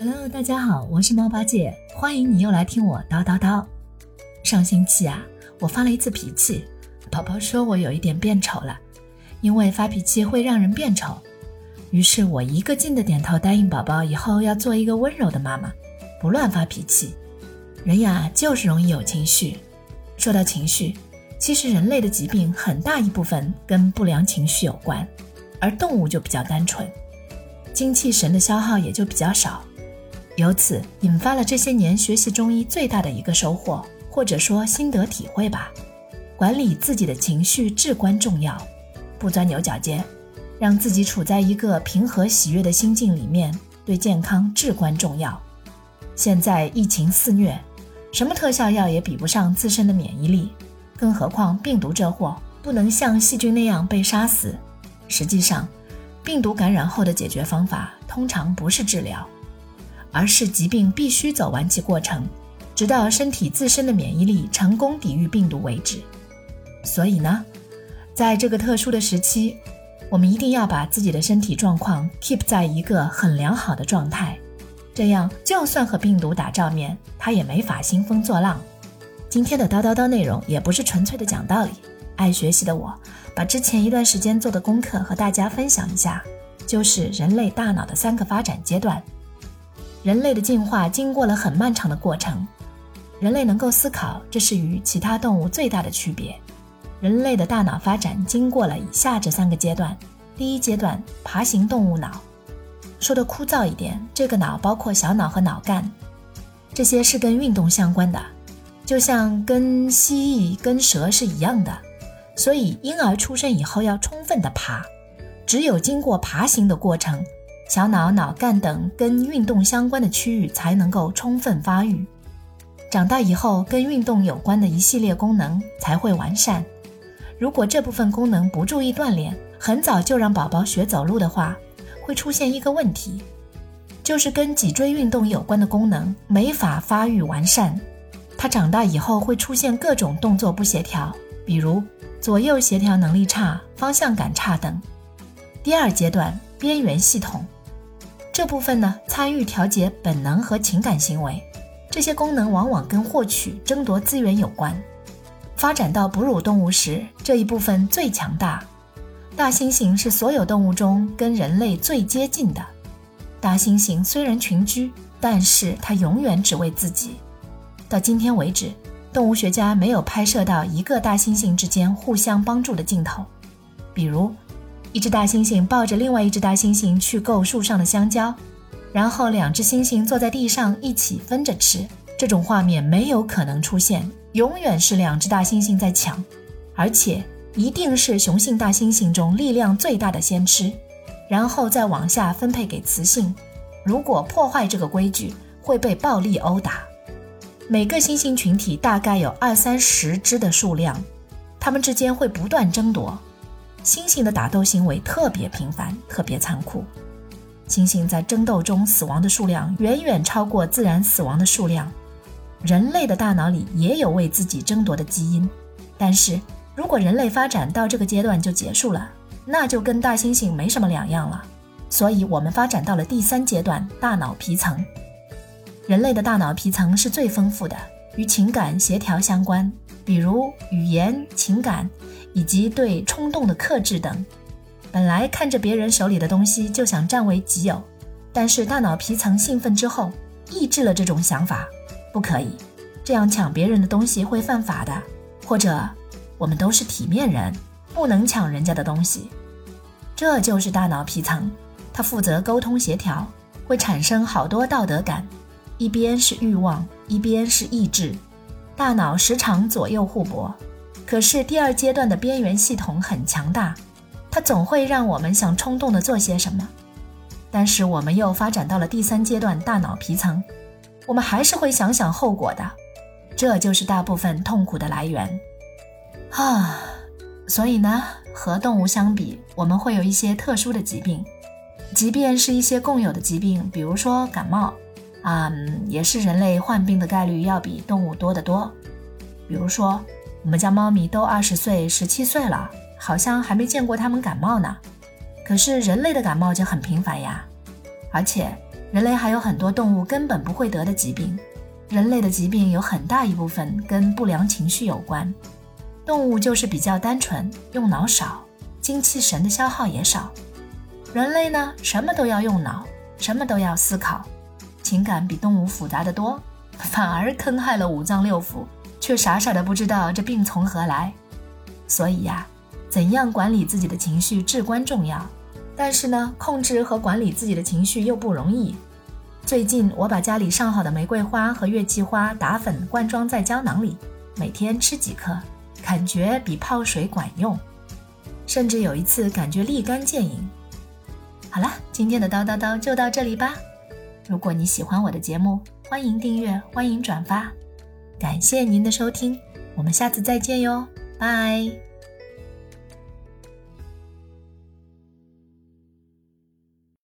Hello，大家好，我是猫八戒，欢迎你又来听我叨叨叨。上星期啊，我发了一次脾气，宝宝说我有一点变丑了，因为发脾气会让人变丑。于是我一个劲的点头答应宝宝以后要做一个温柔的妈妈，不乱发脾气。人呀，就是容易有情绪。说到情绪，其实人类的疾病很大一部分跟不良情绪有关，而动物就比较单纯，精气神的消耗也就比较少。由此引发了这些年学习中医最大的一个收获，或者说心得体会吧。管理自己的情绪至关重要，不钻牛角尖，让自己处在一个平和喜悦的心境里面，对健康至关重要。现在疫情肆虐。什么特效药也比不上自身的免疫力，更何况病毒这货不能像细菌那样被杀死。实际上，病毒感染后的解决方法通常不是治疗，而是疾病必须走完其过程，直到身体自身的免疫力成功抵御病毒为止。所以呢，在这个特殊的时期，我们一定要把自己的身体状况 keep 在一个很良好的状态。这样，就算和病毒打照面，它也没法兴风作浪。今天的叨叨叨内容也不是纯粹的讲道理。爱学习的我，把之前一段时间做的功课和大家分享一下，就是人类大脑的三个发展阶段。人类的进化经过了很漫长的过程，人类能够思考，这是与其他动物最大的区别。人类的大脑发展经过了以下这三个阶段：第一阶段，爬行动物脑。说的枯燥一点，这个脑包括小脑和脑干，这些是跟运动相关的，就像跟蜥蜴、跟蛇是一样的。所以婴儿出生以后要充分的爬，只有经过爬行的过程，小脑、脑干等跟运动相关的区域才能够充分发育。长大以后，跟运动有关的一系列功能才会完善。如果这部分功能不注意锻炼，很早就让宝宝学走路的话，会出现一个问题，就是跟脊椎运动有关的功能没法发育完善，他长大以后会出现各种动作不协调，比如左右协调能力差、方向感差等。第二阶段边缘系统这部分呢，参与调节本能和情感行为，这些功能往往跟获取、争夺资源有关。发展到哺乳动物时，这一部分最强大。大猩猩是所有动物中跟人类最接近的。大猩猩虽然群居，但是它永远只为自己。到今天为止，动物学家没有拍摄到一个大猩猩之间互相帮助的镜头。比如，一只大猩猩抱着另外一只大猩猩去够树上的香蕉，然后两只猩猩坐在地上一起分着吃。这种画面没有可能出现，永远是两只大猩猩在抢，而且。一定是雄性大猩猩中力量最大的先吃，然后再往下分配给雌性。如果破坏这个规矩，会被暴力殴打。每个猩猩群体大概有二三十只的数量，它们之间会不断争夺。猩猩的打斗行为特别频繁，特别残酷。猩猩在争斗中死亡的数量远远超过自然死亡的数量。人类的大脑里也有为自己争夺的基因，但是。如果人类发展到这个阶段就结束了，那就跟大猩猩没什么两样了。所以，我们发展到了第三阶段——大脑皮层。人类的大脑皮层是最丰富的，与情感协调相关，比如语言、情感以及对冲动的克制等。本来看着别人手里的东西就想占为己有，但是大脑皮层兴奋之后，抑制了这种想法，不可以这样抢别人的东西会犯法的，或者。我们都是体面人，不能抢人家的东西。这就是大脑皮层，它负责沟通协调，会产生好多道德感。一边是欲望，一边是意志，大脑时常左右互搏。可是第二阶段的边缘系统很强大，它总会让我们想冲动的做些什么。但是我们又发展到了第三阶段大脑皮层，我们还是会想想后果的。这就是大部分痛苦的来源。啊，所以呢，和动物相比，我们会有一些特殊的疾病，即便是一些共有的疾病，比如说感冒，啊，也是人类患病的概率要比动物多得多。比如说，我们家猫咪都二十岁、十七岁了，好像还没见过它们感冒呢。可是人类的感冒就很频繁呀，而且人类还有很多动物根本不会得的疾病。人类的疾病有很大一部分跟不良情绪有关，动物就是比较单纯，用脑少，精气神的消耗也少。人类呢，什么都要用脑，什么都要思考，情感比动物复杂的多，反而坑害了五脏六腑，却傻傻的不知道这病从何来。所以呀，怎样管理自己的情绪至关重要，但是呢，控制和管理自己的情绪又不容易。最近我把家里上好的玫瑰花和月季花打粉灌装在胶囊里，每天吃几颗，感觉比泡水管用，甚至有一次感觉立竿见影。好了，今天的叨叨叨就到这里吧。如果你喜欢我的节目，欢迎订阅，欢迎转发，感谢您的收听，我们下次再见哟，拜。